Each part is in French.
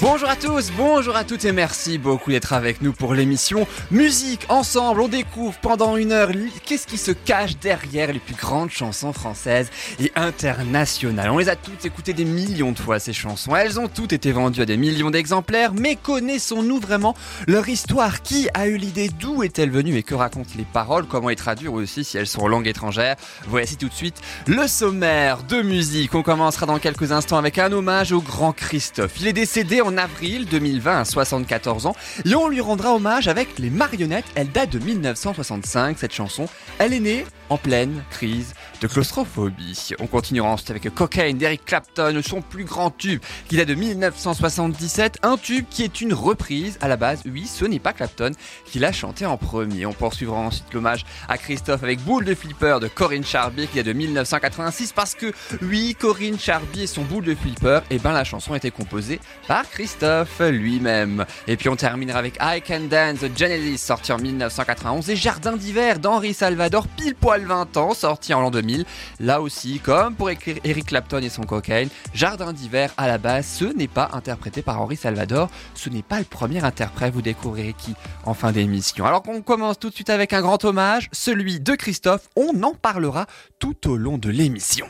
Bonjour à tous, bonjour à toutes et merci beaucoup d'être avec nous pour l'émission Musique Ensemble. On découvre pendant une heure qu'est-ce qui se cache derrière les plus grandes chansons françaises et internationales. On les a toutes écoutées des millions de fois ces chansons. Elles ont toutes été vendues à des millions d'exemplaires, mais connaissons-nous vraiment leur histoire? Qui a eu l'idée? D'où est-elle venue? Et que racontent les paroles? Comment les traduire aussi si elles sont en langue étrangère? Voici tout de suite le sommaire de musique. On commencera dans quelques instants avec un hommage au grand Christophe. Il est décédé en avril 2020 à 74 ans et on lui rendra hommage avec les marionnettes. Elle date de 1965 cette chanson. Elle est née en pleine crise de claustrophobie. On continuera ensuite avec Cocaine d'Eric Clapton, son plus grand tube qui date de 1977, un tube qui est une reprise à la base. Oui, ce n'est pas Clapton qui l'a chanté en premier. On poursuivra ensuite l'hommage à Christophe avec Boule de Flipper de Corinne Charbier qui date de 1986 parce que oui, Corinne Charbier et son Boule de Flipper, et eh ben la chanson a été composée par Christophe lui-même. Et puis on terminera avec I Can Dance de Genesis sorti en 1991 et Jardin d'hiver d'Henri Salvador pile poil 20 ans, sorti en l'an 2000. Là aussi, comme pour écrire Eric Clapton et son cocaine, Jardin d'hiver à la base, ce n'est pas interprété par Henri Salvador. Ce n'est pas le premier interprète, vous découvrirez qui en fin d'émission. Alors qu'on commence tout de suite avec un grand hommage, celui de Christophe, on en parlera tout au long de l'émission.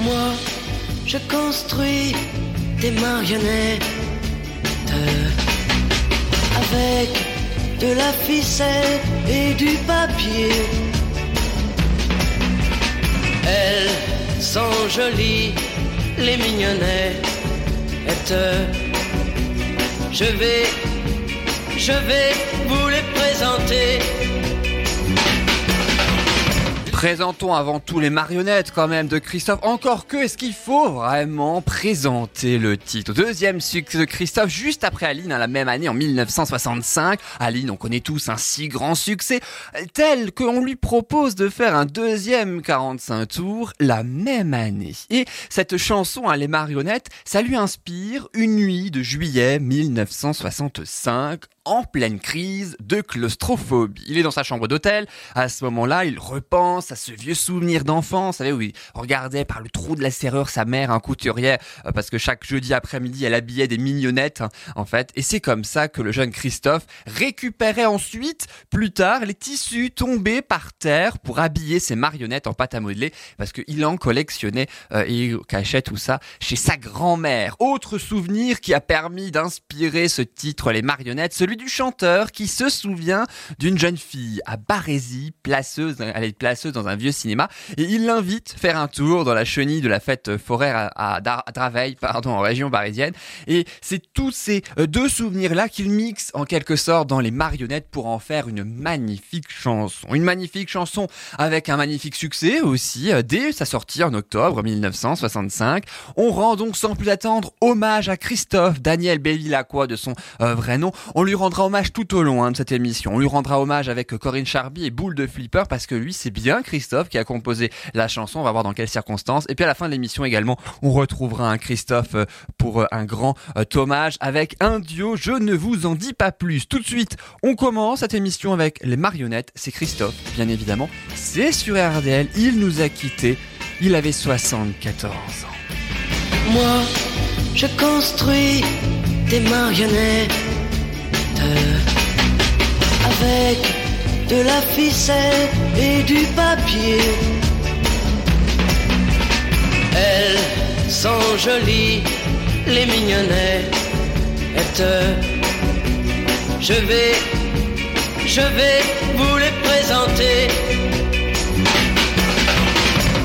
Moi, je construis des marionnettes avec de la ficelle et du papier. Elles sont jolies, les mignonnettes. Je vais, je vais vous les présenter. Présentons avant tout les marionnettes quand même de Christophe. Encore que, est-ce qu'il faut vraiment présenter le titre? Deuxième succès de Christophe, juste après Aline, hein, la même année en 1965. Aline, on connaît tous un si grand succès, tel qu'on lui propose de faire un deuxième 45 tours la même année. Et cette chanson, hein, Les marionnettes, ça lui inspire une nuit de juillet 1965 en pleine crise de claustrophobie. Il est dans sa chambre d'hôtel. À ce moment-là, il repense à ce vieux souvenir d'enfance. Savez, où il regardait par le trou de la serrure sa mère, un couturier, euh, parce que chaque jeudi après-midi, elle habillait des mignonnettes, hein, en fait. Et c'est comme ça que le jeune Christophe récupérait ensuite, plus tard, les tissus tombés par terre pour habiller ses marionnettes en pâte à modeler, parce qu'il en collectionnait euh, et il cachait tout ça chez sa grand-mère. Autre souvenir qui a permis d'inspirer ce titre, les marionnettes, celui du chanteur qui se souvient d'une jeune fille à Barésie, placeuse, elle est placeuse dans un vieux cinéma, et il l'invite faire un tour dans la chenille de la fête foraire à, Draveil, pardon, en région parisienne. Et c'est tous ces euh, deux souvenirs-là qu'il mixe en quelque sorte dans les marionnettes pour en faire une magnifique chanson. Une magnifique chanson avec un magnifique succès aussi, euh, dès sa sortie en octobre 1965. On rend donc sans plus attendre hommage à Christophe Daniel Bévillacqua de son euh, vrai nom. On lui rendra hommage tout au long hein, de cette émission. On lui rendra hommage avec Corinne Charby et Boule de Flipper parce que lui, c'est bien Christophe qui a composé la chanson. On va voir dans quelles circonstances. Et puis à la fin de l'émission également, on retrouvera un Christophe euh, pour euh, un grand euh, hommage avec un duo. Je ne vous en dis pas plus. Tout de suite, on commence cette émission avec les marionnettes. C'est Christophe, bien évidemment. C'est sur RDL. Il nous a quittés. Il avait 74 ans. Moi, je construis des marionnettes avec de la ficelle et du papier. Elles sont jolies, les mignonnettes. Je vais, je vais vous les présenter.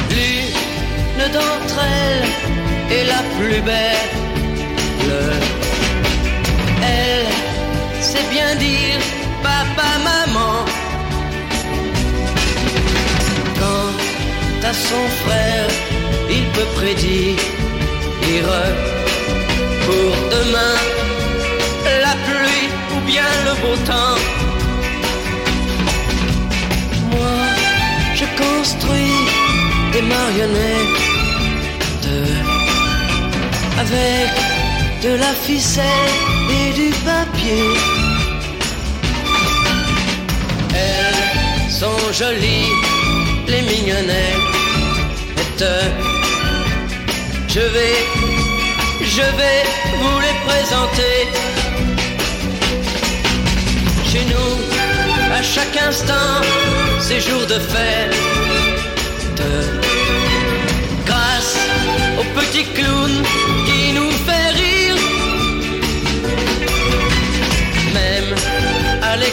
L'une d'entre elles est la plus belle. Elle c'est bien dire papa, maman. Quant à son frère, il peut prédire pour demain la pluie ou bien le beau temps. Moi, je construis des marionnettes avec de la ficelle et du papier. Elles sont jolies, les mignonnettes. Je vais, je vais vous les présenter. Chez nous, à chaque instant, c'est jour de fête. Grâce au petit clown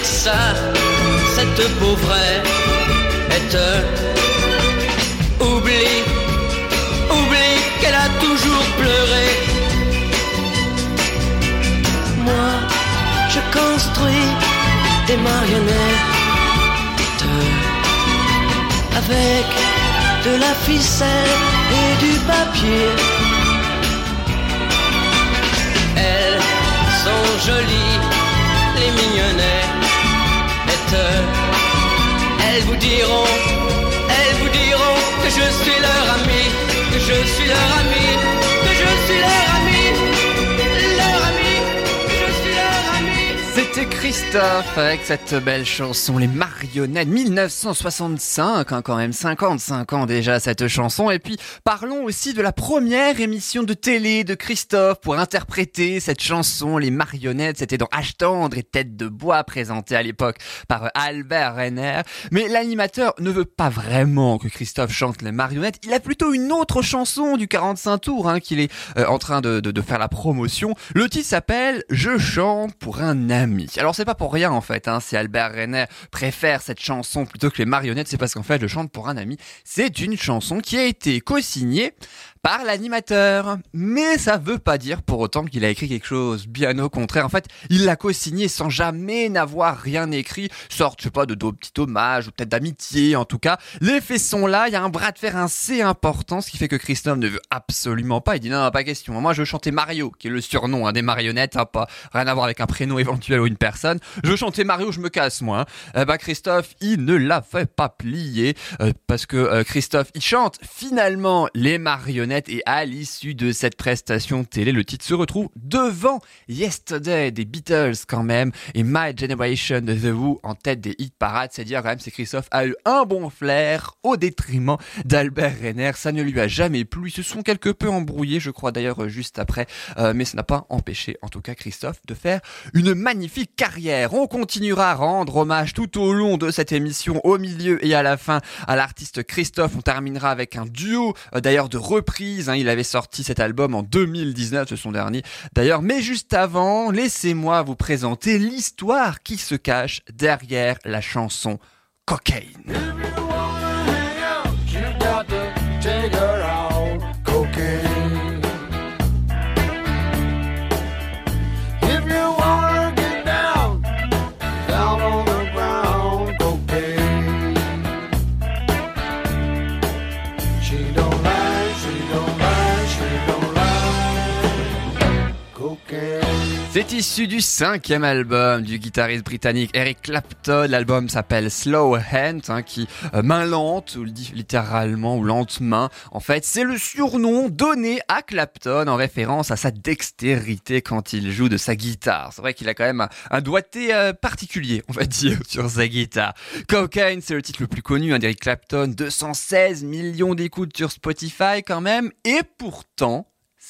Alexa, cette pauvrette, oublie, oublie qu'elle a toujours pleuré. Moi, je construis des marionnettes avec de la ficelle et du papier. Elles sont jolies, les mignonnettes. Elles vous diront, elles vous diront que je suis leur ami, que je suis leur ami, que je suis leur ami, C'était Christophe avec cette belle chanson Les Marionnettes 1965 hein, quand même 55 ans déjà cette chanson. Et puis parlons aussi de la première émission de télé de Christophe pour interpréter cette chanson Les Marionnettes. C'était dans H tendre et Tête de bois présenté à l'époque par Albert Renner. Mais l'animateur ne veut pas vraiment que Christophe chante Les Marionnettes. Il a plutôt une autre chanson du 45 tours hein, qu'il est euh, en train de, de faire la promotion. Le titre s'appelle Je chante pour un ami alors c'est pas pour rien en fait, hein, si Albert Renner préfère cette chanson plutôt que les marionnettes, c'est parce qu'en fait je chante pour un ami. C'est une chanson qui a été co-signée par l'animateur. Mais ça veut pas dire pour autant qu'il a écrit quelque chose. Bien au contraire, en fait, il l'a co-signé sans jamais n'avoir rien écrit. Sorte, je sais pas, de, de petits hommages ou peut-être d'amitié en tout cas. Les faits sont là, il y a un bras de fer assez important, ce qui fait que Christophe ne veut absolument pas. Il dit non, non pas question. Moi je veux chanter Mario, qui est le surnom hein, des marionnettes, hein, pas rien à voir avec un prénom éventuel ou une personne. Je veux chanter Mario, je me casse moi. Hein. Eh ben, Christophe, il ne l'a fait pas plier euh, parce que euh, Christophe, il chante finalement les marionnettes et à l'issue de cette prestation télé, le titre se retrouve devant Yesterday des Beatles quand même et My Generation de The Who en tête des hit parades. C'est dire quand même c'est Christophe a eu un bon flair au détriment d'Albert Renner. Ça ne lui a jamais plu. Ils se sont quelque peu embrouillés, je crois d'ailleurs juste après, euh, mais ça n'a pas empêché en tout cas Christophe de faire une magnifique carrière. On continuera à rendre hommage tout au long de cette émission, au milieu et à la fin, à l'artiste Christophe. On terminera avec un duo euh, d'ailleurs de Hein, il avait sorti cet album en 2019, c'est son dernier d'ailleurs. Mais juste avant, laissez-moi vous présenter l'histoire qui se cache derrière la chanson Cocaine. C'est issu du cinquième album du guitariste britannique Eric Clapton. L'album s'appelle Slow Hand, hein, qui euh, main lente, ou littéralement ou lente main. En fait, c'est le surnom donné à Clapton en référence à sa dextérité quand il joue de sa guitare. C'est vrai qu'il a quand même un, doigté euh, particulier, on va dire, sur sa guitare. Cocaine, c'est le titre le plus connu hein, d'Eric Clapton. 216 millions d'écoutes sur Spotify quand même. Et pourtant,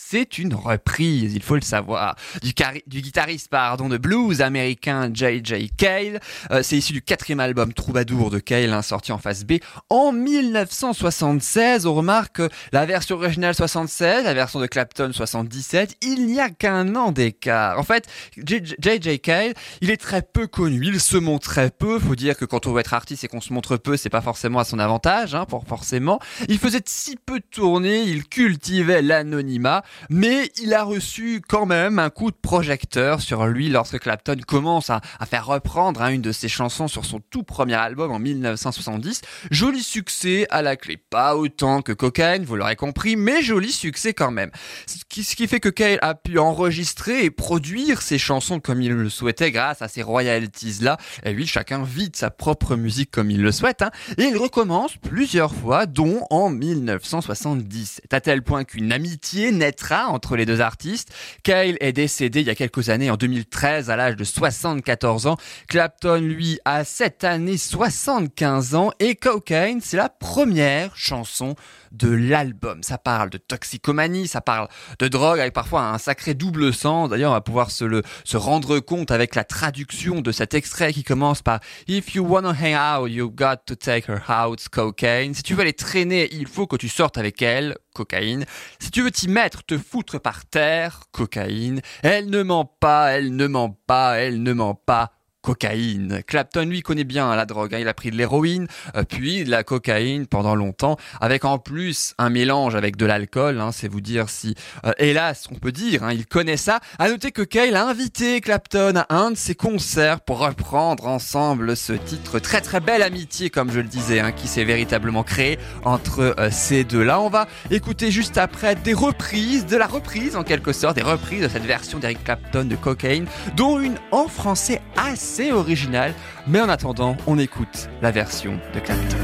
c'est une reprise, il faut le savoir, du, du guitariste pardon, de blues américain J.J. Cale. Euh, c'est issu du quatrième album Troubadour de Cale, hein, sorti en face B en 1976. On remarque la version originale 76, la version de Clapton 77, il n'y a qu'un an d'écart. En fait, J.J. Cale, il est très peu connu, il se montre très peu. Faut dire que quand on veut être artiste et qu'on se montre peu, c'est pas forcément à son avantage, hein, pour forcément. Il faisait si peu de tournées, il cultivait l'anonymat mais il a reçu quand même un coup de projecteur sur lui lorsque Clapton commence à, faire reprendre hein, une de ses chansons sur son tout premier album en 1970. Joli succès à la clé, pas autant que Cocaine, vous l'aurez compris, mais joli succès quand même. Ce qui, fait que Kyle a pu enregistrer et produire ses chansons comme il le souhaitait grâce à ces royalties là. Et lui, chacun vit de sa propre musique comme il le souhaite. Hein. et il recommence plusieurs fois, dont en 1970. C'est à tel point qu'une amitié naît entre les deux artistes. Kyle est décédé il y a quelques années, en 2013, à l'âge de 74 ans. Clapton, lui, a cette année 75 ans. Et Cocaine, c'est la première chanson de l'album. Ça parle de toxicomanie, ça parle de drogue avec parfois un sacré double sens. D'ailleurs, on va pouvoir se, le, se rendre compte avec la traduction de cet extrait qui commence par If you wanna hang out, you got to take her out, cocaine. Si tu veux aller traîner, il faut que tu sortes avec elle, cocaïne. Si tu veux t'y mettre, te foutre par terre, cocaïne. Elle ne ment pas, elle ne ment pas, elle ne ment pas, cocaïne. Clapton, lui, connaît bien la drogue. Hein. Il a pris de l'héroïne, euh, puis de la cocaïne pendant longtemps, avec en plus un mélange avec de l'alcool. Hein, c'est vous dire si, euh, hélas, on peut dire, hein, il connaît ça. À noter que Kyle a invité Clapton à un de ses concerts pour reprendre ensemble ce titre. Très très belle amitié, comme je le disais, qui s'est véritablement créée entre euh, ces deux-là. On va écouter juste après des reprises, de la reprise en quelque sorte, des reprises de cette version d'Eric Clapton de Cocaine, dont une en français assez c'est original, mais en attendant, on écoute la version de Clapton.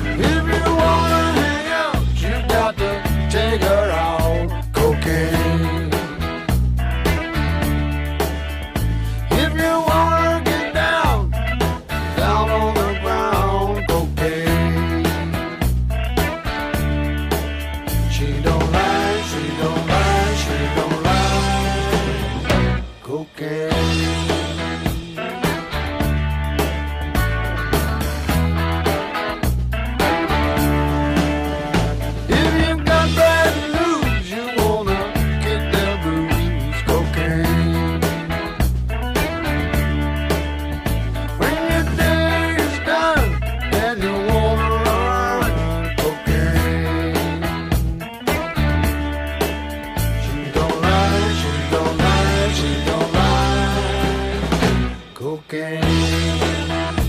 cocaine.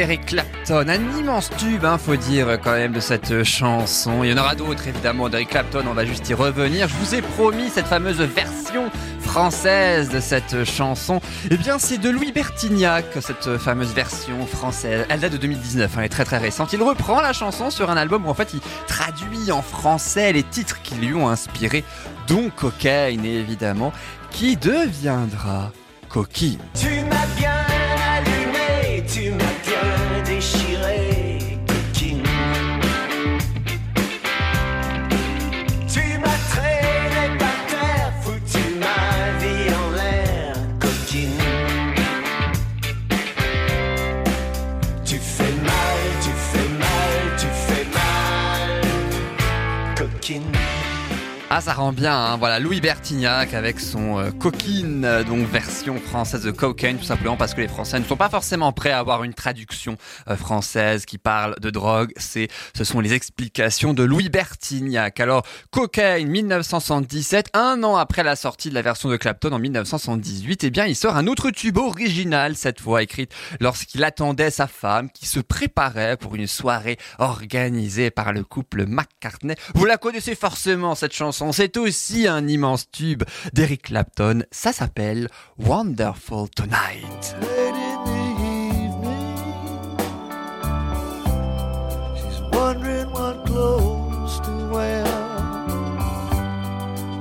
Eric Clapton, un immense tube, hein, faut dire quand même de cette chanson. Il y en aura d'autres évidemment d'Eric Clapton, on va juste y revenir. Je vous ai promis cette fameuse version française de cette chanson. Eh bien, c'est de Louis Bertignac, cette fameuse version française. Elle date de 2019, hein, elle est très très récente. Il reprend la chanson sur un album où en fait il traduit en français les titres qui lui ont inspiré, dont Cocaine évidemment, qui deviendra Coquine. Tu m'as bien Ah, ça rend bien, hein. voilà, Louis Bertignac avec son euh, coquine, euh, donc version française de cocaine, tout simplement parce que les Français ne sont pas forcément prêts à avoir une traduction euh, française qui parle de drogue. C'est, ce sont les explications de Louis Bertignac. Alors, cocaine 1977, un an après la sortie de la version de Clapton en 1978, eh bien, il sort un autre tube original, cette fois écrite lorsqu'il attendait sa femme qui se préparait pour une soirée organisée par le couple McCartney. Vous la connaissez forcément, cette chanson. C'est aussi un immense tube d'Eric Clapton. Ça s'appelle Wonderful Tonight. wondering what clothes to wear.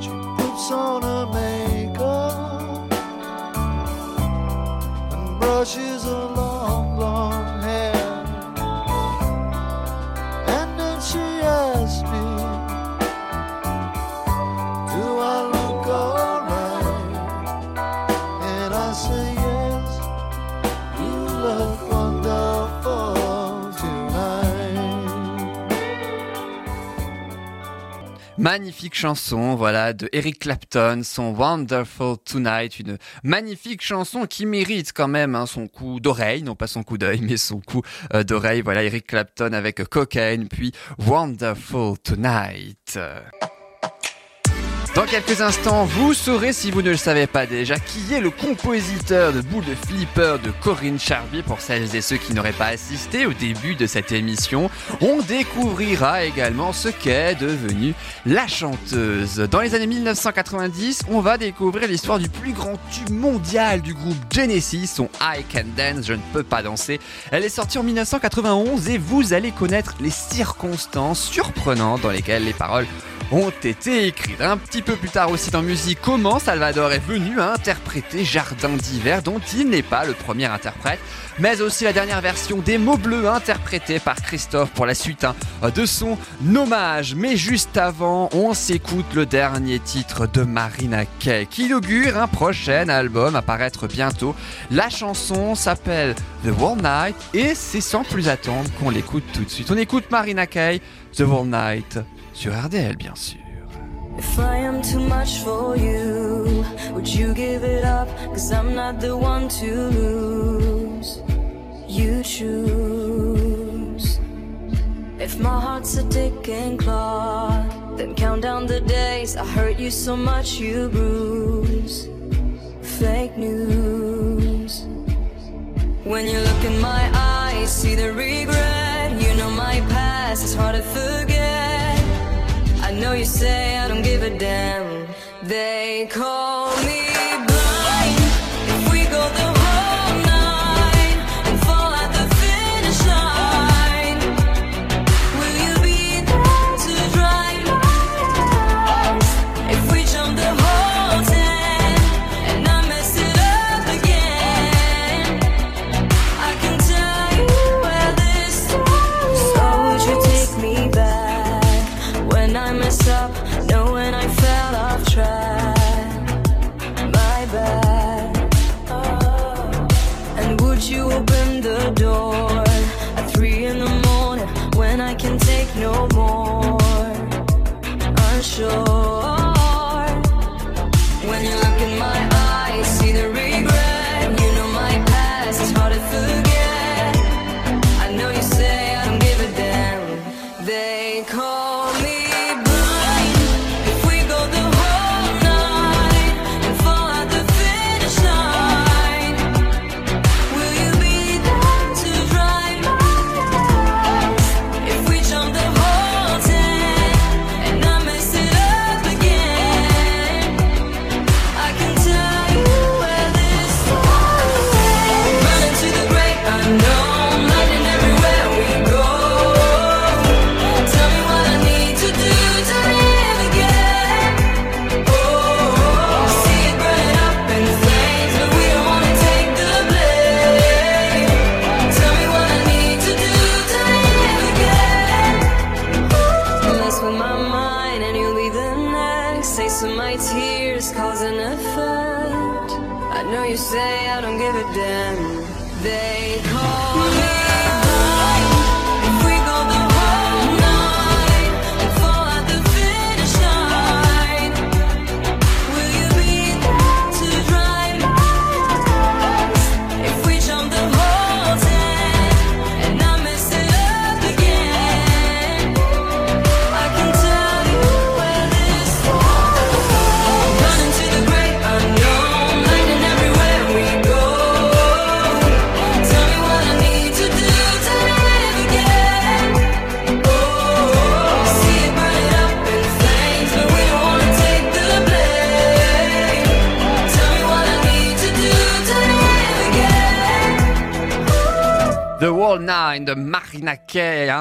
She puts on her makeup and brushes her Magnifique chanson, voilà, de Eric Clapton, son Wonderful Tonight, une magnifique chanson qui mérite quand même hein, son coup d'oreille, non pas son coup d'œil, mais son coup euh, d'oreille. Voilà, Eric Clapton avec Cocaine, puis Wonderful Tonight. Dans quelques instants, vous saurez, si vous ne le savez pas déjà, qui est le compositeur de Boule de Flipper de Corinne Charbier pour celles et ceux qui n'auraient pas assisté au début de cette émission. On découvrira également ce qu'est devenue la chanteuse. Dans les années 1990, on va découvrir l'histoire du plus grand tube mondial du groupe Genesis, son I Can Dance, je ne peux pas danser. Elle est sortie en 1991 et vous allez connaître les circonstances surprenantes dans lesquelles les paroles ont été écrites. Un petit peu plus tard aussi dans musique, comment Salvador est venu à interpréter Jardin d'hiver, dont il n'est pas le premier interprète, mais aussi la dernière version des mots bleus interprétée par Christophe pour la suite hein, de son hommage. Mais juste avant, on s'écoute le dernier titre de Marina Kaye qui inaugure un prochain album à paraître bientôt. La chanson s'appelle The Wall Night et c'est sans plus attendre qu'on l'écoute tout de suite. On écoute Marina Kaye, The Wall Night RDL bien sûr. If I am too much for you, would you give it up? Cause I'm not the one to lose. You choose. If my heart's a ticking clock, then count down the days. I hurt you so much you bruise. Fake news. When you look in my eyes, see the regret. You know my past is hard to forget. Know you say I don't give a damn. They call me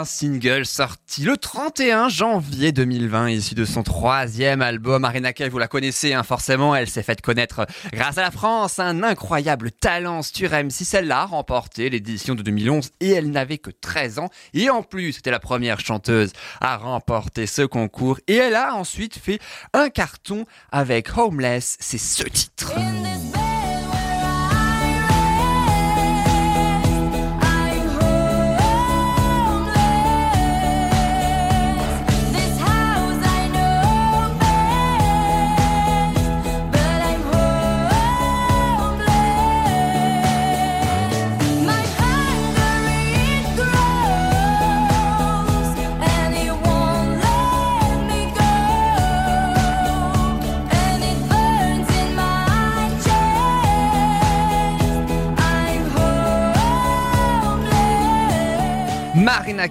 single sorti le 31 janvier 2020, issu de son troisième album. Marina Kaye, vous la connaissez hein, forcément, elle s'est faite connaître grâce à la France, un incroyable talent sur M6. Elle a remporté l'édition de 2011 et elle n'avait que 13 ans. Et en plus, c'était la première chanteuse à remporter ce concours. Et elle a ensuite fait un carton avec Homeless, c'est ce titre.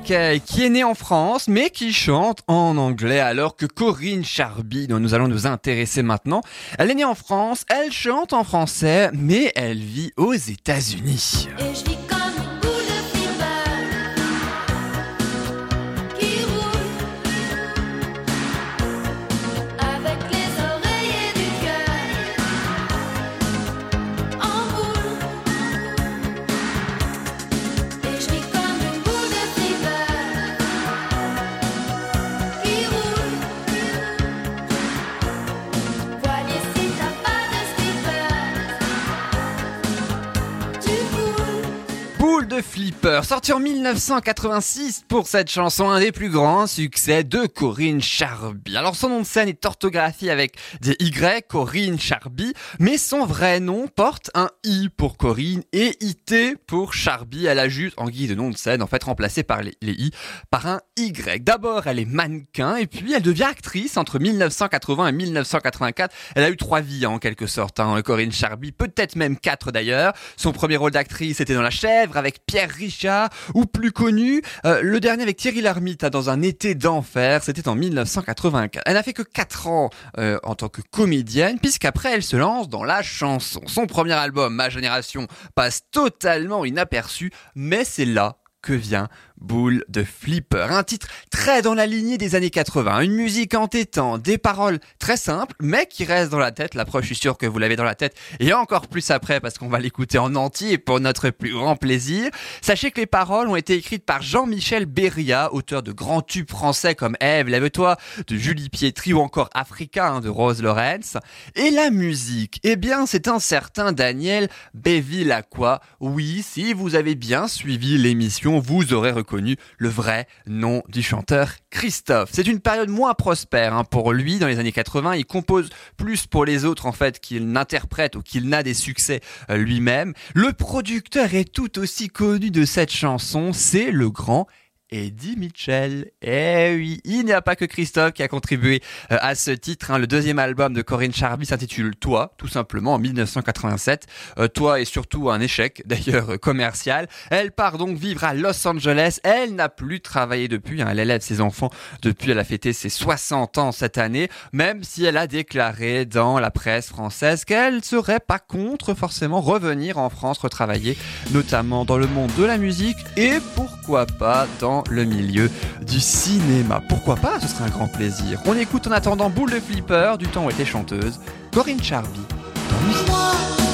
Qui est née en France, mais qui chante en anglais, alors que Corinne Charby, dont nous allons nous intéresser maintenant, elle est née en France, elle chante en français, mais elle vit aux États-Unis. De Flipper, sorti en 1986 pour cette chanson, un des plus grands succès de Corinne Charby. Alors son nom de scène est orthographié avec des Y, Corinne Charby, mais son vrai nom porte un I pour Corinne et IT pour Charby. Elle a juste, en guise de nom de scène, en fait remplacé par les, les I par un Y. D'abord, elle est mannequin et puis elle devient actrice entre 1980 et 1984. Elle a eu trois vies en quelque sorte, hein, Corinne Charby, peut-être même quatre d'ailleurs. Son premier rôle d'actrice était dans La Chèvre avec Pierre Richard, ou plus connu, euh, le dernier avec Thierry Lhermitte hein, dans Un été d'enfer, c'était en 1984. Elle n'a fait que 4 ans euh, en tant que comédienne, puisqu'après elle se lance dans la chanson. Son premier album, Ma Génération, passe totalement inaperçu, mais c'est là que vient Boule de Flipper. Un titre très dans la lignée des années 80. Une musique entêtante, des paroles très simples, mais qui restent dans la tête. La preuve, je suis sûr que vous l'avez dans la tête. Et encore plus après, parce qu'on va l'écouter en entier pour notre plus grand plaisir. Sachez que les paroles ont été écrites par Jean-Michel Beria, auteur de grands tubes français comme Ève, Lève-toi, de Julie Pietri ou encore Africa hein, de Rose Lawrence. Et la musique, eh bien, c'est un certain Daniel Bevilacqua. Oui, si vous avez bien suivi l'émission, vous aurez reconnu le vrai nom du chanteur Christophe. C'est une période moins prospère hein, pour lui dans les années 80. Il compose plus pour les autres en fait qu'il n'interprète ou qu'il n'a des succès euh, lui-même. Le producteur est tout aussi connu de cette chanson, c'est le grand Eddie Mitchell. Eh oui, il n'y a pas que Christophe qui a contribué euh, à ce titre. hein. Le deuxième album de Corinne Charby s'intitule Toi, tout simplement, en 1987. Euh, Toi est surtout un échec, d'ailleurs euh, commercial. Elle part donc vivre à Los Angeles. Elle n'a plus travaillé depuis. hein. Elle élève ses enfants depuis. Elle a fêté ses 60 ans cette année, même si elle a déclaré dans la presse française qu'elle serait pas contre forcément revenir en France, retravailler, notamment dans le monde de la musique et pourquoi pas dans le milieu du cinéma. Pourquoi pas? Ce serait un grand plaisir. On écoute en attendant Boule de Flipper, du temps où elle était chanteuse, Corinne Charby. dans.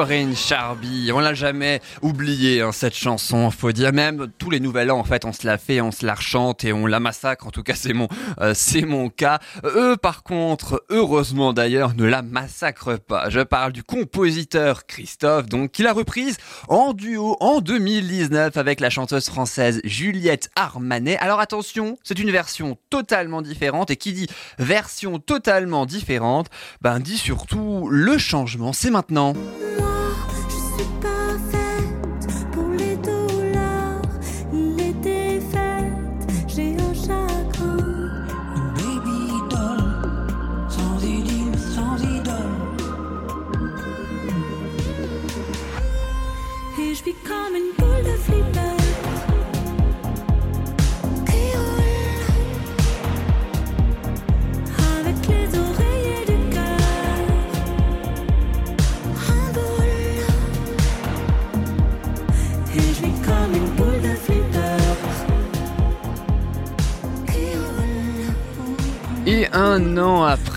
Corinne Charby, on l'a jamais oublié hein, cette chanson, faut dire même tous les nouvel an en fait on se la fait, on se la rechante et on la massacre, en tout cas c'est mon euh, c'est mon cas. Eux par contre, heureusement d'ailleurs, ne la massacrent pas. Je parle du compositeur Christophe donc qui l'a reprise en duo en 2019 avec la chanteuse française Juliette Armanet. Alors attention, c'est une version totalement différente et qui dit version totalement différente, ben dit surtout le changement, c'est maintenant. Moi, je suis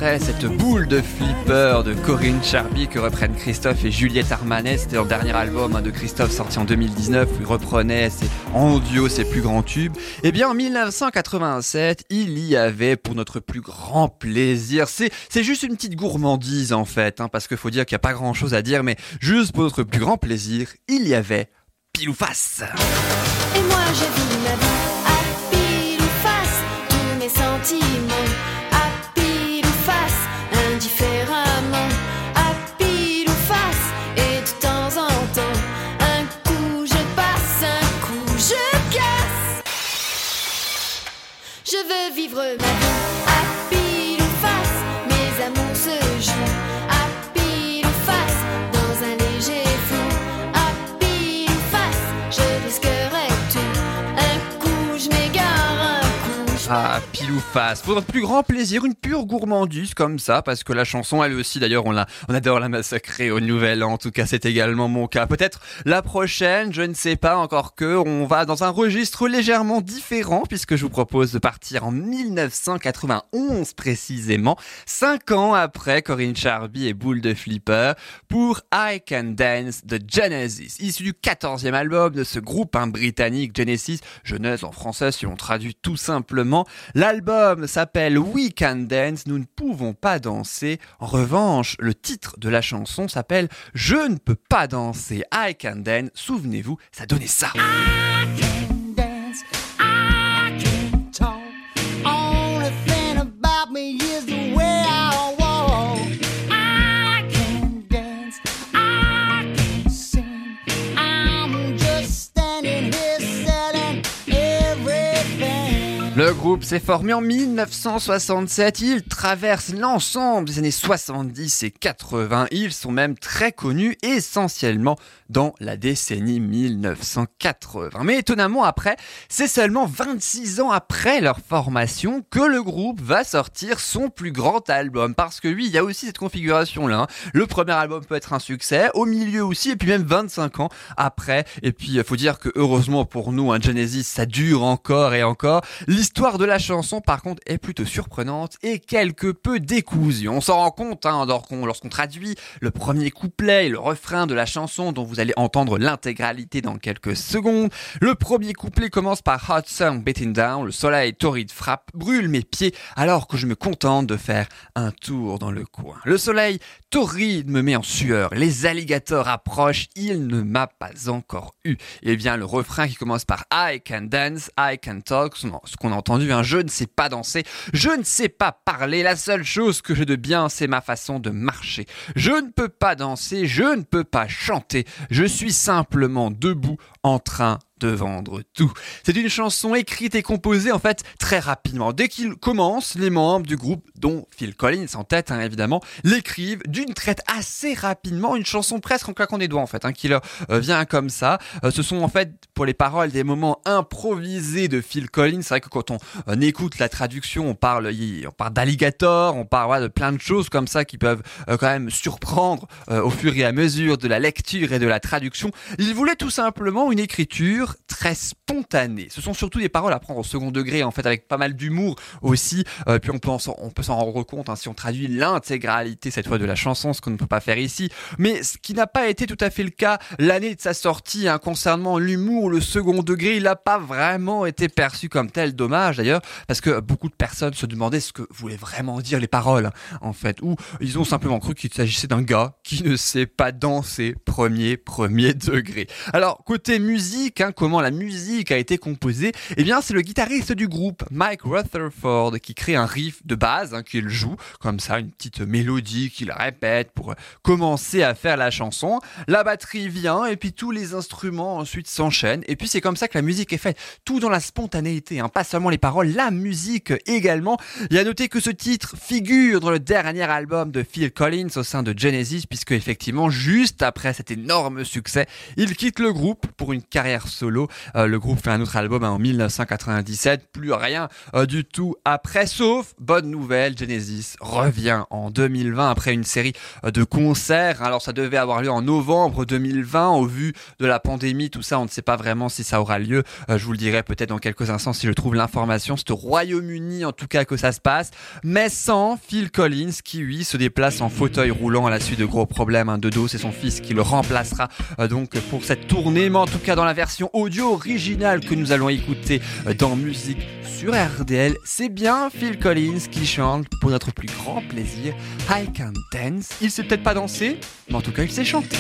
cette boule de flipper de Corinne Charby que reprennent Christophe et Juliette Armanet, c'était leur dernier album de Christophe sorti en 2019 où il reprenait ses, en duo ses plus grands tubes. Et bien en 1987, il y avait pour notre plus grand plaisir, c'est c'est juste une petite gourmandise en fait, hein, parce qu'il faut dire qu'il n'y a pas grand chose à dire, mais juste pour notre plus grand plaisir, il y avait pile ou face. Et moi vis ma vie à pile ou face Tous mes sentiments vivre ma vie. À pile ou face Mes amours se jouent. À pile ou face Dans un léger flou à pile ou face Je risquerais tout. Un coup je m'égare, un coup je Ah, ou face. Pour notre plus grand plaisir, une pure gourmandise comme ça, parce que la chanson, elle aussi, d'ailleurs, on la, on adore la massacrer au nouvel an. En tout cas, c'est également mon cas. Peut-être la prochaine, je ne sais pas encore que, on va dans un registre légèrement différent, puisque je vous propose de partir en 1991 précisément, cinq ans après Corinne Charby et Boule de Flipper, pour I Can Dance de Genesis, issu du 14e album de ce groupe hein, britannique Genesis, Genèse en français si on traduit tout simplement. L'album s'appelle We Can Dance, nous ne pouvons pas danser. En revanche, le titre de la chanson s'appelle Je ne peux pas danser, I Can Dance. Souvenez-vous, ça donnait ça. Groupe s'est formé en 1967. Il traverse l'ensemble des années 70 et 80. Ils sont même très connus essentiellement dans la décennie 1980. Mais étonnamment après, c'est seulement 26 ans après leur formation que le groupe va sortir son plus grand album. Parce que oui, il y a aussi cette configuration là. Le premier album peut être un succès, au milieu aussi, et puis même 25 ans après. Et puis, il faut dire que heureusement pour nous, un Genesis, ça dure encore et encore. L'histoire de la chanson, par contre, est plutôt surprenante et quelque peu décousue. On s'en rend compte hein, lorsqu'on traduit le premier couplet et le refrain de la chanson dont vous allez entendre l'intégralité dans quelques secondes. Le premier couplet commence par Hot Sun Beating Down, le soleil torride frappe, brûle mes pieds alors que je me contente de faire un tour dans le coin. Le soleil torride me met en sueur, les alligators approchent, il ne m'a pas encore eu. Et bien le refrain qui commence par I can dance, I can talk, ce qu'on a entendu, un je ne sais pas danser, je ne sais pas parler, la seule chose que j'ai de bien c'est ma façon de marcher. Je ne peux pas danser, je ne peux pas chanter, je suis simplement debout en train vendre tout. C'est une chanson écrite et composée en fait très rapidement. Dès qu'il commence, les membres du groupe, dont Phil Collins en tête hein, évidemment, l'écrivent d'une traite assez rapidement, une chanson presque en claquant des doigts en fait, hein, qui leur euh, vient comme ça. Euh, ce sont en fait pour les paroles des moments improvisés de Phil Collins. C'est vrai que quand on écoute la traduction, on parle, on parle d'alligator, on parle de plein de choses comme ça qui peuvent euh, quand même surprendre au fur et à mesure de la lecture et de la traduction. Il voulait tout simplement une écriture très spontané. Ce sont surtout des paroles à prendre au second degré, en fait, avec pas mal d'humour aussi. Euh, puis on peut, en on peut s'en rendre compte hein, si on traduit l'intégralité cette fois de la chanson, ce qu'on ne peut pas faire ici. Mais ce qui n'a pas été tout à fait le cas l'année de sa sortie hein, concernant l'humour, le second degré, il n'a pas vraiment été perçu comme tel. Dommage d'ailleurs, parce que beaucoup de personnes se demandaient ce que voulaient vraiment dire les paroles, en fait. Ou ils ont simplement cru qu'il s'agissait d'un gars qui ne sait pas danser premier, premier degré. Alors, côté musique, hein, comment la musique a été composée Eh bien, c'est le guitariste du groupe, Mike Rutherford, qui crée un riff de base hein, qu'il joue, comme ça, une petite mélodie qu'il répète pour commencer à faire la chanson. La batterie vient et puis tous les instruments ensuite s'enchaînent. Et puis c'est comme ça que la musique est faite, tout dans la spontanéité, hein, pas seulement les paroles, la musique également. Il y a noté que ce titre figure dans le dernier album de Phil Collins au sein de Genesis, puisque effectivement, juste après cet énorme succès, il quitte le groupe pour une carrière solo. Euh, le groupe fait un autre album hein, en 1997, plus rien euh, du tout après, sauf bonne nouvelle, Genesis revient en 2020 après une série euh, de concerts. Alors ça devait avoir lieu en novembre 2020, au vu de la pandémie, tout ça, on ne sait pas vraiment si ça aura lieu. Je vous le dirai peut-être dans quelques instants si je trouve l'information. C'est au Royaume-Uni en tout cas que ça se passe, mais sans Phil Collins qui lui se déplace en fauteuil roulant à la suite de gros problèmes hein, de dos. C'est son fils qui le remplacera donc pour cette tournée, mais en tout cas dans la version audio originale que nous allons écouter euh, dans musique sur RDL, c'est bien Phil Collins qui chante pour notre plus grand plaisir I Can Dance. Il sait peut-être pas danser, mais en tout cas il sait chanter.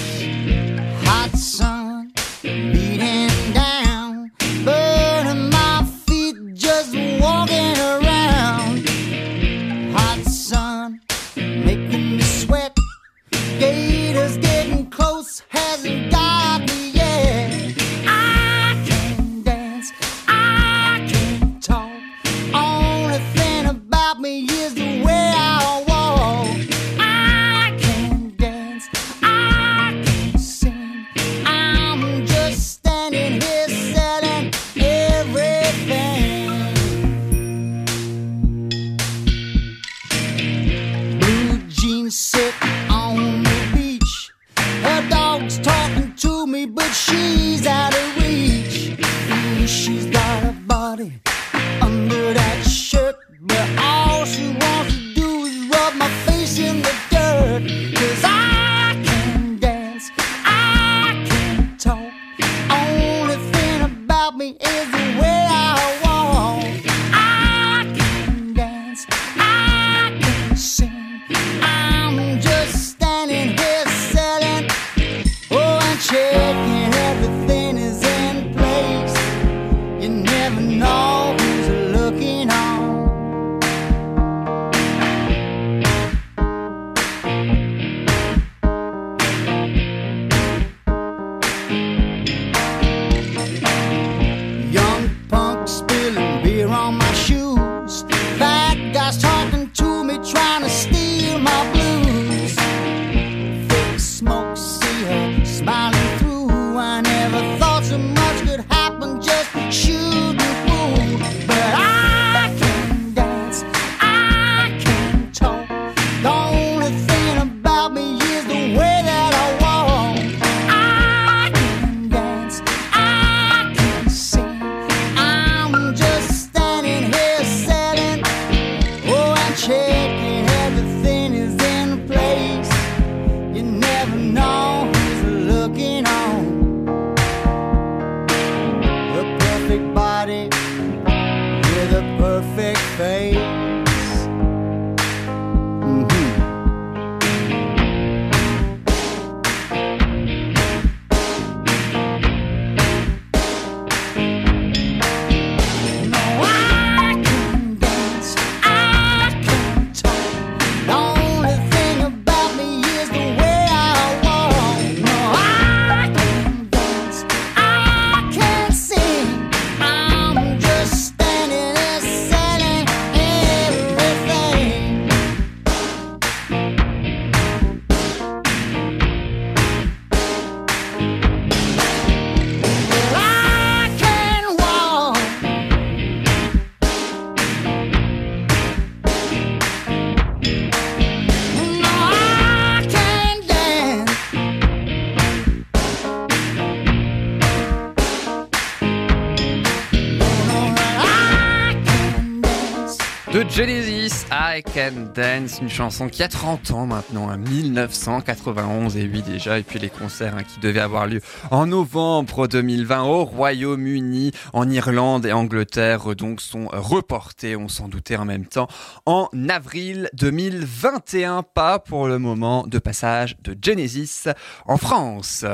Genesis, I Can Dance, une chanson qui a 30 ans maintenant, hein, 1991 et oui déjà, et puis les concerts hein, qui devaient avoir lieu en novembre 2020 au Royaume-Uni, en Irlande et Angleterre donc sont reportés, on s'en doutait en même temps, en avril 2021, pas pour le moment de passage de Genesis en France.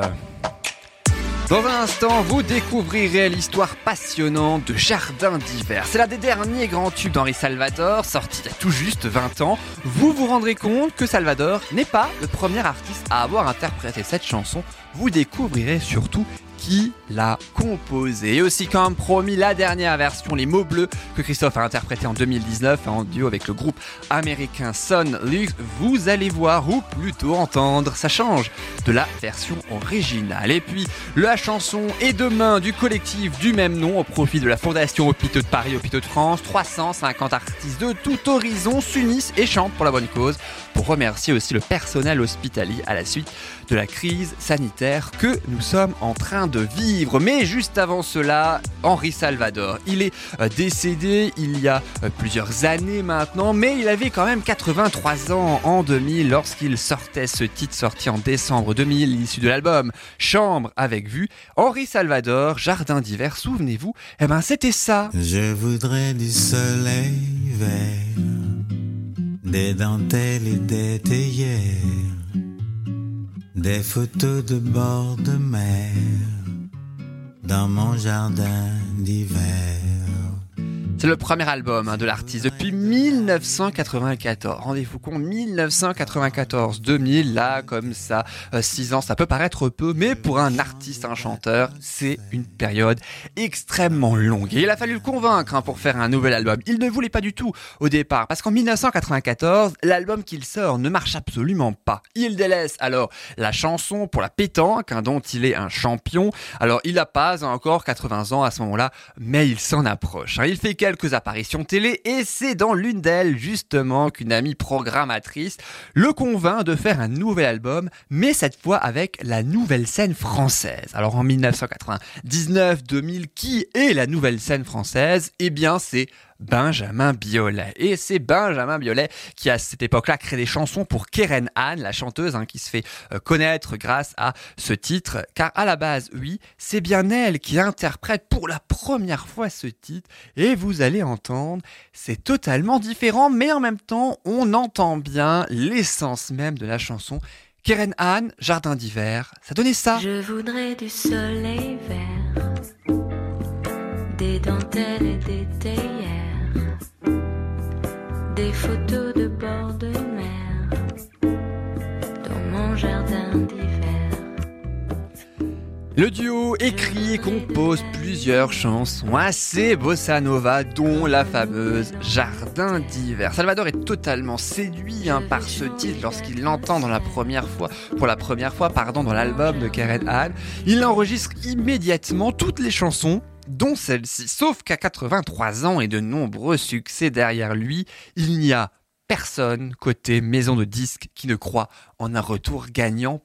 Dans un instant, vous découvrirez l'histoire passionnante de Jardin d'hiver. C'est l'un des derniers grands tubes d'Henri Salvador, sorti il y a tout juste 20 ans. Vous vous rendrez compte que Salvador n'est pas le premier artiste à avoir interprété cette chanson. Vous découvrirez surtout qui l'a composé. Et aussi comme promis, la dernière version, les mots bleus, que Christophe a interprété en 2019 en duo avec le groupe américain Son Lux. Vous allez voir, ou plutôt entendre, ça change de la version originale. Et puis, la chanson est demain du collectif du même nom au profit de la Fondation Hôpitaux de Paris, Hôpitaux de France. 350 artistes de tout horizon s'unissent et chantent pour la bonne cause pour remercier aussi le personnel hospitalier à la suite de la crise sanitaire que nous sommes en train de vivre. Mais juste avant cela, Henri Salvador, il est euh, décédé il y a euh, plusieurs années maintenant, mais il avait quand même 83 ans en 2000 lorsqu'il sortait ce titre sorti en décembre 2000, issu de l'album Chambre avec vue. Henri Salvador, Jardin d'hiver, souvenez-vous, eh ben c'était ça. Je voudrais du soleil vert, des dentelles et des théières, des photos de bord de mer dans mon jardin d'hiver. C'est le premier album hein, de l'artiste depuis 1994. Rendez-vous compte, 1994-2000, là, comme ça, 6 ans, ça peut paraître peu, mais pour un artiste, un chanteur, c'est une période extrêmement longue. Il a fallu le convaincre hein, pour faire un nouvel album. Il ne voulait pas du tout au départ, parce qu'en 1994, l'album qu'il sort ne marche absolument pas. Il délaisse alors la chanson pour la pétanque, hein, dont il est un champion. Alors, il n'a pas encore 80 ans à ce moment-là, mais il s'en approche. Il fait quelques apparitions télé et c'est dans l'une d'elles justement qu'une amie programmatrice le convainc de faire un nouvel album, mais cette fois avec la nouvelle scène française. Alors en 1999-2000, qui est la nouvelle scène française? Eh bien c'est Benjamin Biolay. Et c'est Benjamin Biolay qui, à cette époque-là, crée des chansons pour Keren Anne, la chanteuse hein, qui se fait euh, connaître grâce à ce titre. Car à la base, oui, c'est bien elle qui interprète pour la première fois ce titre. Et vous allez entendre, c'est totalement différent, mais en même temps, on entend bien l'essence même de la chanson. Keren Anne, Jardin d'hiver, ça donnait ça. Je voudrais du soleil vert, des dentelles et des des photos de bord de mer, dans mon jardin d'hiver. Le duo écrit et compose plusieurs chansons assez bossa nova, dont la fameuse Jardin d'hiver. Salvador est totalement séduit hein, par ce titre lorsqu'il l'entend dans la première fois, pour la première fois, pardon, dans l'album de Karen Anne. Il enregistre immédiatement toutes les chansons dont celle-ci. Sauf qu'à 83 ans et de nombreux succès derrière lui, il n'y a personne côté maison de disques qui ne croit en un retour gagnant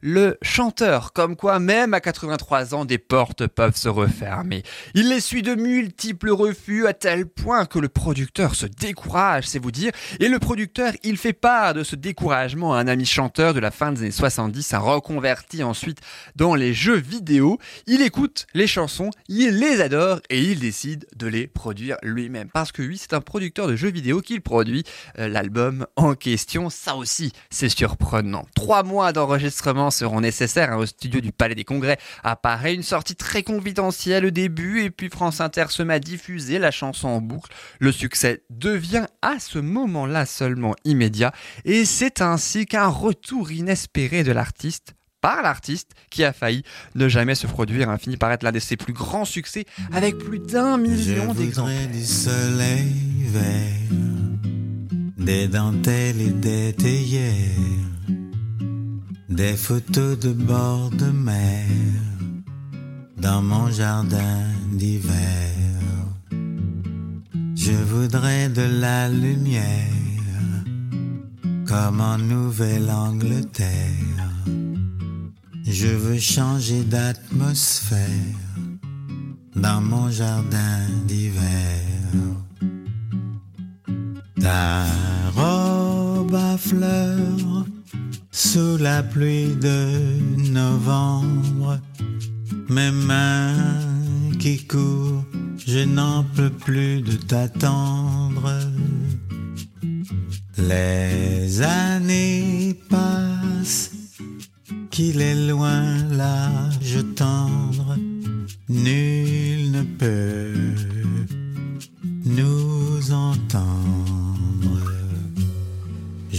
le chanteur. Comme quoi, même à 83 ans, des portes peuvent se refermer. Il essuie de multiples refus à tel point que le producteur se décourage, c'est vous dire. Et le producteur, il fait part de ce découragement à un ami chanteur de la fin des années 70, un reconverti ensuite dans les jeux vidéo. Il écoute les chansons, il les adore et il décide de les produire lui-même. Parce que oui, c'est un producteur de jeux vidéo qui produit euh, l'album en question. Ça aussi, c'est surprenant. Trois mois d'enregistrement seront nécessaires hein, au studio du Palais des Congrès à Paris. Une sortie très confidentielle au début et puis France Inter se met à diffuser la chanson en boucle. Le succès devient à ce moment-là seulement immédiat et c'est ainsi qu'un retour inespéré de l'artiste par l'artiste qui a failli ne jamais se produire, hein, finit par être l'un de ses plus grands succès avec plus d'un million d'exemplaires. du soleil vert, des dentelles et des théières, des photos de bord de mer dans mon jardin d'hiver. Je voudrais de la lumière comme en Nouvelle-Angleterre. Je veux changer d'atmosphère dans mon jardin d'hiver. Ta robe à fleurs sous la pluie de novembre, mes mains qui courent, je n'en peux plus de t'attendre. Les années passent, qu'il est loin l'âge tendre, nul ne peut nous entendre.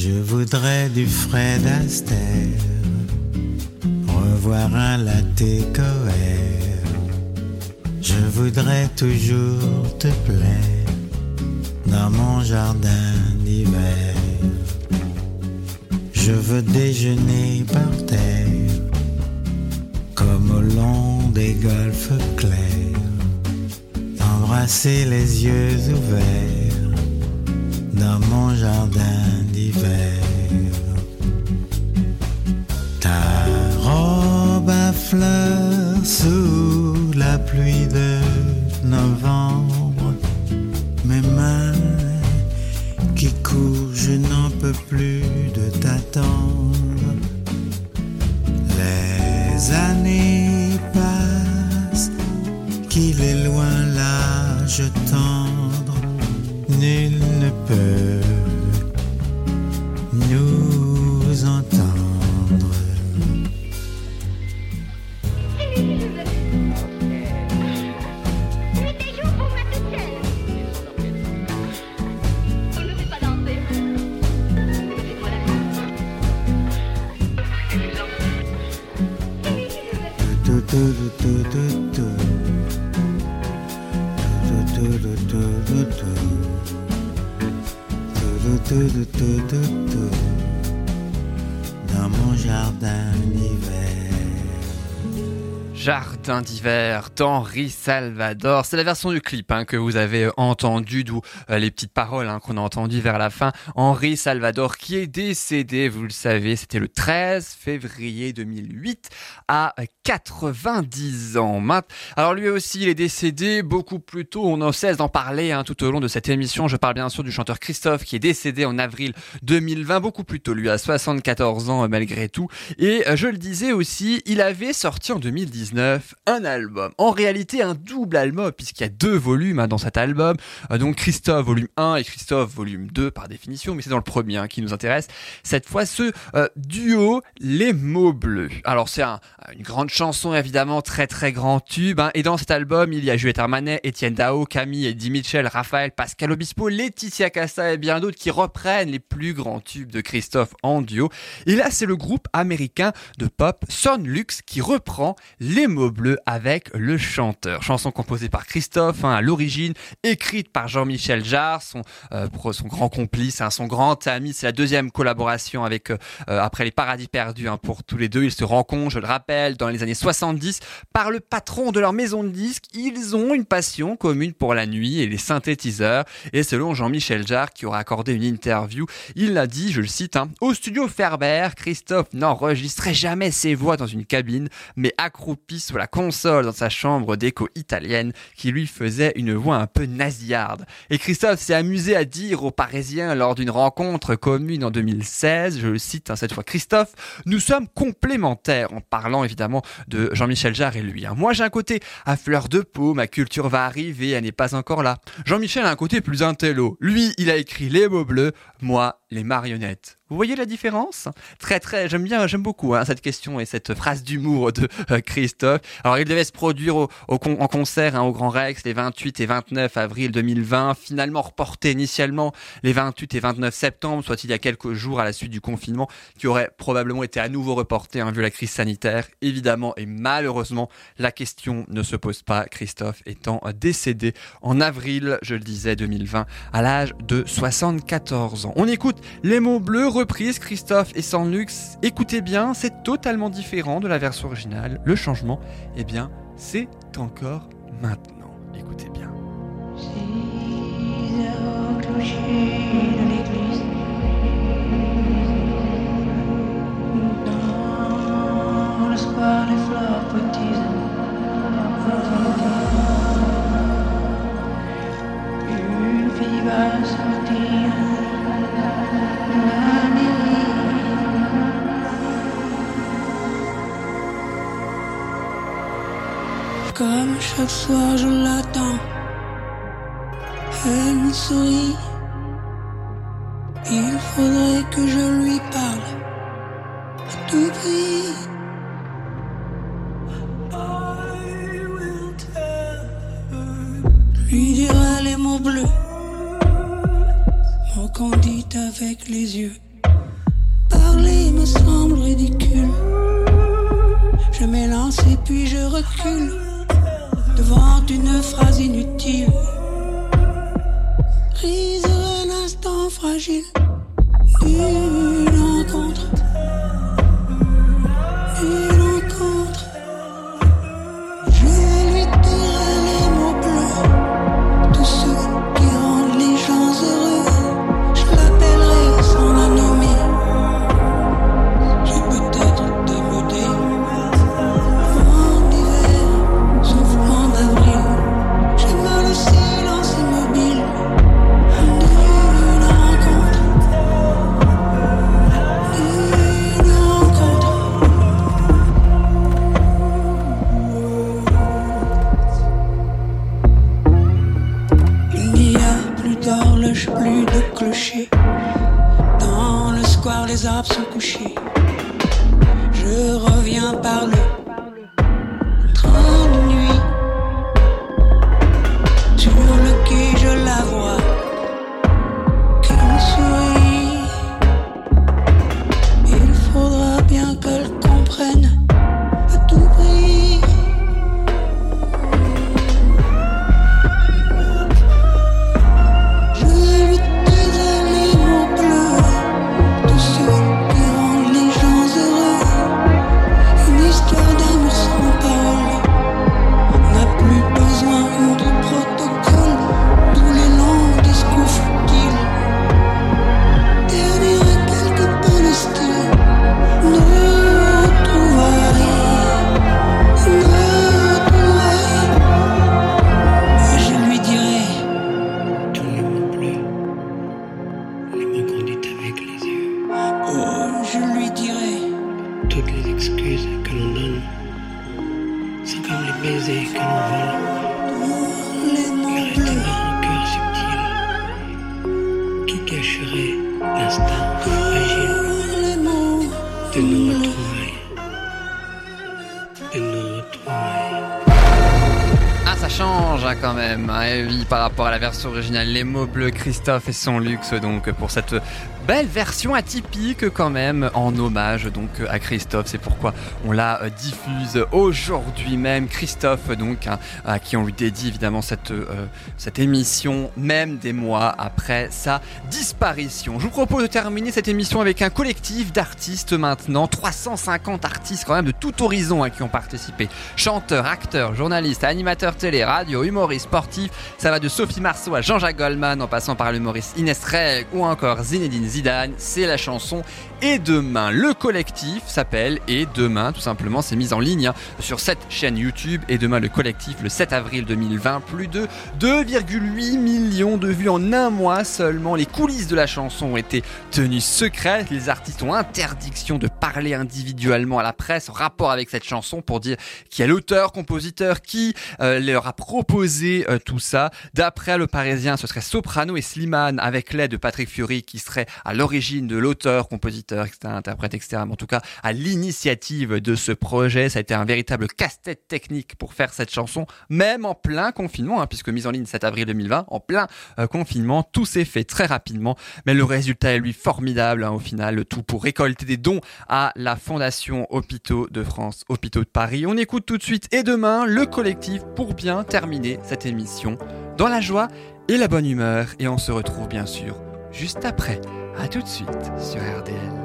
Je voudrais du Fred Astaire, revoir un latte coère. Je voudrais toujours te plaire dans mon jardin d'hiver. Je veux déjeuner par terre, comme au long des golfes clairs, embrasser les yeux ouverts dans mon jardin Ta robe à fleurs sous la pluie de novembre, mes mains qui courent, je n'en peux plus de t'attendre. Les années passent, qu'il est loin l'âge tendre, nul ne peut Jardin d'hiver d'Henri Salvador. C'est la version du clip hein, que vous avez entendu, d'où euh, les petites paroles hein, qu'on a entendues vers la fin. Henri Salvador qui est décédé, vous le savez, c'était le 13 février 2008 à 90 ans. Alors lui aussi, il est décédé beaucoup plus tôt. On ne cesse d'en parler hein, tout au long de cette émission. Je parle bien sûr du chanteur Christophe qui est décédé en avril 2020, beaucoup plus tôt. Lui a 74 ans euh, malgré tout. Et euh, je le disais aussi, il avait sorti en 2019 un album. En réalité, un double album, puisqu'il y a deux volumes hein, dans cet album. Euh, donc Christophe volume 1 et Christophe volume 2 par définition, mais c'est dans le premier hein, qui nous intéresse. Cette fois, ce euh, duo Les mots bleus. Alors c'est un- une grande chanson, évidemment, très très grand tube. hein. Et dans cet album, il y a Juliette Armanet, Étienne Dao, Camille, Eddie Mitchell, Raphaël, Pascal Obispo, Laetitia Casta et bien d'autres qui reprennent les plus grands tubes de Christophe en duo. Et là, c'est le groupe américain de pop Sonlux qui reprend Les mots bleus avec le chanteur. Chanson composée par Christophe, hein, à l'origine, écrite par Jean-Michel Jarre, son, euh, son grand complice, hein, son grand ami. C'est la deuxième collaboration avec, euh, euh, après Les Paradis Perdus, hein, pour tous les deux. Ils se rencontrent, je le rappelle, dans les années 70 par le patron de leur maison de disques. Ils ont une passion commune pour la nuit et les synthétiseurs. Et selon Jean-Michel Jarre, qui aura accordé une interview, il a dit, je le cite, au studio Ferber, Christophe n'enregistrait jamais ses voix dans une cabine, mais accroupi sur la console dans sa chambre d'écho italienne qui lui faisait une voix un peu nasillarde. Et Christophe s'est amusé à dire aux Parisiens lors d'une rencontre commune en 2016, je cite hein, cette fois Christophe, nous sommes complémentaires en parlant évidemment de Jean-Michel Jarre et lui. hein. Moi j'ai un côté à fleur de peau, ma culture va arriver, elle n'est pas encore là. Jean-Michel a un côté plus intello. Lui, il a écrit les mots bleus, moi les marionnettes. Vous voyez la différence? Très très, j'aime bien, j'aime beaucoup hein, cette question et cette phrase d'humour de euh, Christophe. Alors il devait se produire en concert hein, au Grand Rex les 28 et 29 avril 2020, finalement reporté initialement les 28 et 29 septembre, soit il y a quelques jours à la suite du confinement, qui aurait probablement été à nouveau reporté hein, vu la crise sanitaire. Évidemment et malheureusement, la question ne se pose pas, Christophe étant décédé en avril, je le disais, 2020, à l'âge de 74 ans. On écoute les mots bleus Christophe et Sanlux. Écoutez bien, c'est totalement différent de la version originale. Le changement, eh bien, c'est encore maintenant. Écoutez bien. Comme chaque soir je l'attends, elle me sourit. Il faudrait que je lui parle à tout prix. Lui dira les mots bleus, qu'on dit avec les yeux. Parler me semble ridicule. Je m'élance et puis je recule une phrase inutile. Prise un instant fragile, version originale, les mots bleus, Christophe et son luxe, donc pour cette belle version atypique quand même, en hommage donc à Christophe. C'est pourquoi on la euh, diffuse aujourd'hui même. Christophe, donc, hein, à qui on lui dédie évidemment cette, euh, cette émission, même des mois après sa disparition. Je vous propose de terminer cette émission avec un collectif d'artistes maintenant, 350 artistes quand même de tout horizon hein, qui ont participé. Chanteurs, acteurs, journalistes, animateurs télé, radio, humoristes, sportifs. Ça va de Sophie Marceau à Jean-Jacques Goldman en passant par l'humoriste Inès Reg ou encore Zinedine Zidane. C'est la chanson Et demain. Le collectif s'appelle Et demain, tout simplement. C'est mis en ligne hein, sur cette chaîne YouTube. Et demain, le collectif, le 7 avril 2020. Plus de 2,8 millions de vues en un mois seulement. Les coulisses de la chanson ont été tenues secrètes. Les artistes ont interdiction de parler individuellement à la presse en rapport avec cette chanson pour dire qui est l'auteur, compositeur, qui euh, leur a proposé euh, tout ça. D'après le Parisien, ce serait Soprano et Slimane avec l'aide de Patrick Fury qui serait à l'origine de l'auteur, compositeur, interprète, etc. Mais en tout cas, à l'initiative de ce projet, ça a été un véritable casse-tête technique pour faire cette chanson, même en plein confinement, hein, puisque mise en ligne 7 avril 2020, en plein euh, confinement, tout s'est fait très rapidement, mais le résultat est lui formidable hein, au final, tout pour récolter des dons à la Fondation Hôpitaux de France, Hôpitaux de Paris. On écoute tout de suite et demain le collectif pour bien terminer cette émission dans la joie et la bonne humeur et on se retrouve bien sûr juste après. À tout de suite sur RDL.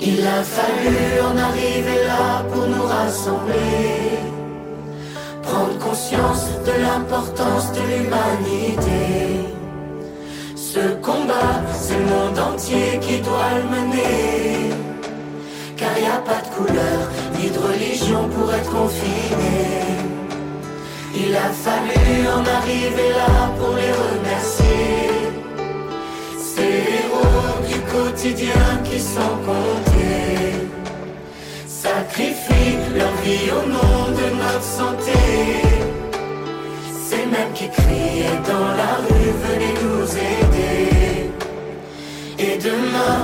Il a fallu en arriver là pour nous rassembler, prendre conscience de l'importance de l'humanité. Ce combat, c'est le monde entier qui doit le mener, car il n'y a pas de couleur ni de religion pour être confiné. Il a fallu en arriver là pour les remercier. Ces héros du quotidien qui sont comptés sacrifient leur vie au nom de notre santé. Ces mêmes qui criaient dans la rue, venez nous aider. Et demain,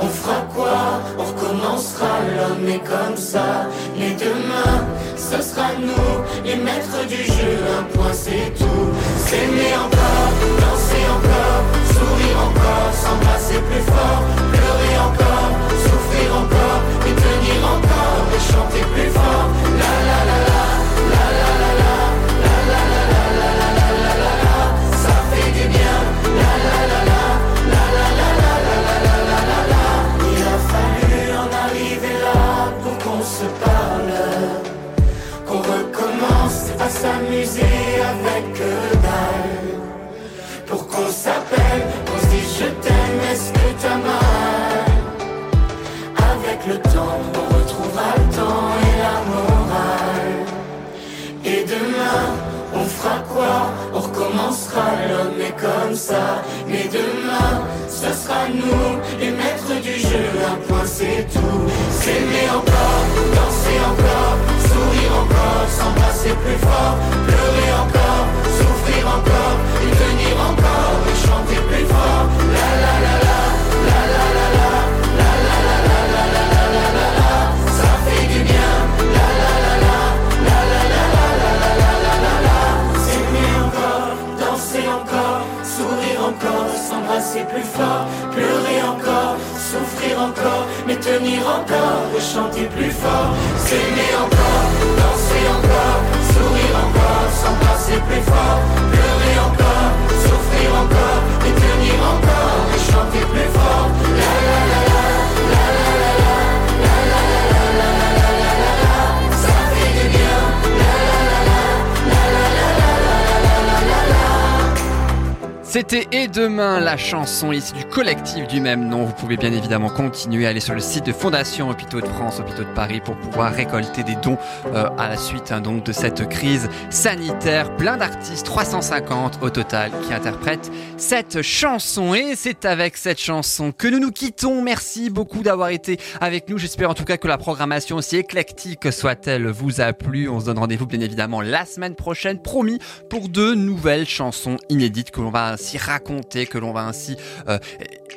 on fera quoi? On recommencera, l'homme est comme ça. Mais demain, ce sera nous, les maîtres du jeu, un point c'est tout. S'aimer encore, danser encore, sourire encore, s'embrasser plus fort, pleurer encore, souffrir encore, et tenir encore, et chanter plus fort. On recommencera, l'homme est comme ça. Mais demain, ce sera nous, les maîtres du jeu, un point c'est tout. S'aimer encore, danser encore, sourire encore, s'embrasser plus fort, pleurer encore, souffrir encore, et tenir encore, et chanter plus fort. S'embrasser plus fort, pleurer encore, souffrir encore, mais tenir encore, et chanter plus fort. S'aimer encore, danser encore, sourire encore, s'embrasser plus fort, pleurer encore, souffrir encore, et tenir encore, et chanter plus fort. La la, la C'était Et demain, la chanson ici du collectif du même nom. Vous pouvez bien évidemment continuer à aller sur le site de Fondation Hôpitaux de France, Hôpitaux de Paris pour pouvoir récolter des dons euh, à la suite hein, donc de cette crise sanitaire. Plein d'artistes, 350 au total, qui interprètent cette chanson. Et c'est avec cette chanson que nous nous quittons. Merci beaucoup d'avoir été avec nous. J'espère en tout cas que la programmation aussi éclectique soit-elle vous a plu. On se donne rendez-vous bien évidemment la semaine prochaine, promis, pour deux nouvelles chansons inédites que l'on va ainsi raconter, que l'on va ainsi euh,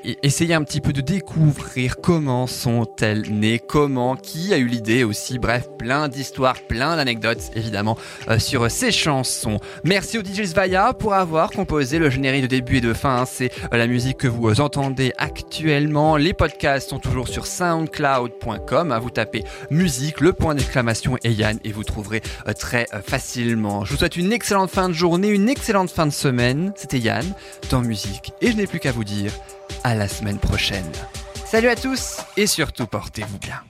e- essayer un petit peu de découvrir comment sont-elles nées, comment, qui a eu l'idée aussi, bref, plein d'histoires, plein d'anecdotes évidemment euh, sur ces chansons. Merci au DJ Svaya pour avoir composé le générique de début et de fin, hein. c'est euh, la musique que vous entendez actuellement. Les podcasts sont toujours sur soundcloud.com, hein. vous tapez musique, le point d'exclamation et Yann et vous trouverez très facilement. Je vous souhaite une excellente fin de journée, une excellente fin de semaine. C'était Yann dans musique et je n'ai plus qu'à vous dire à la semaine prochaine. Salut à tous et surtout portez-vous bien.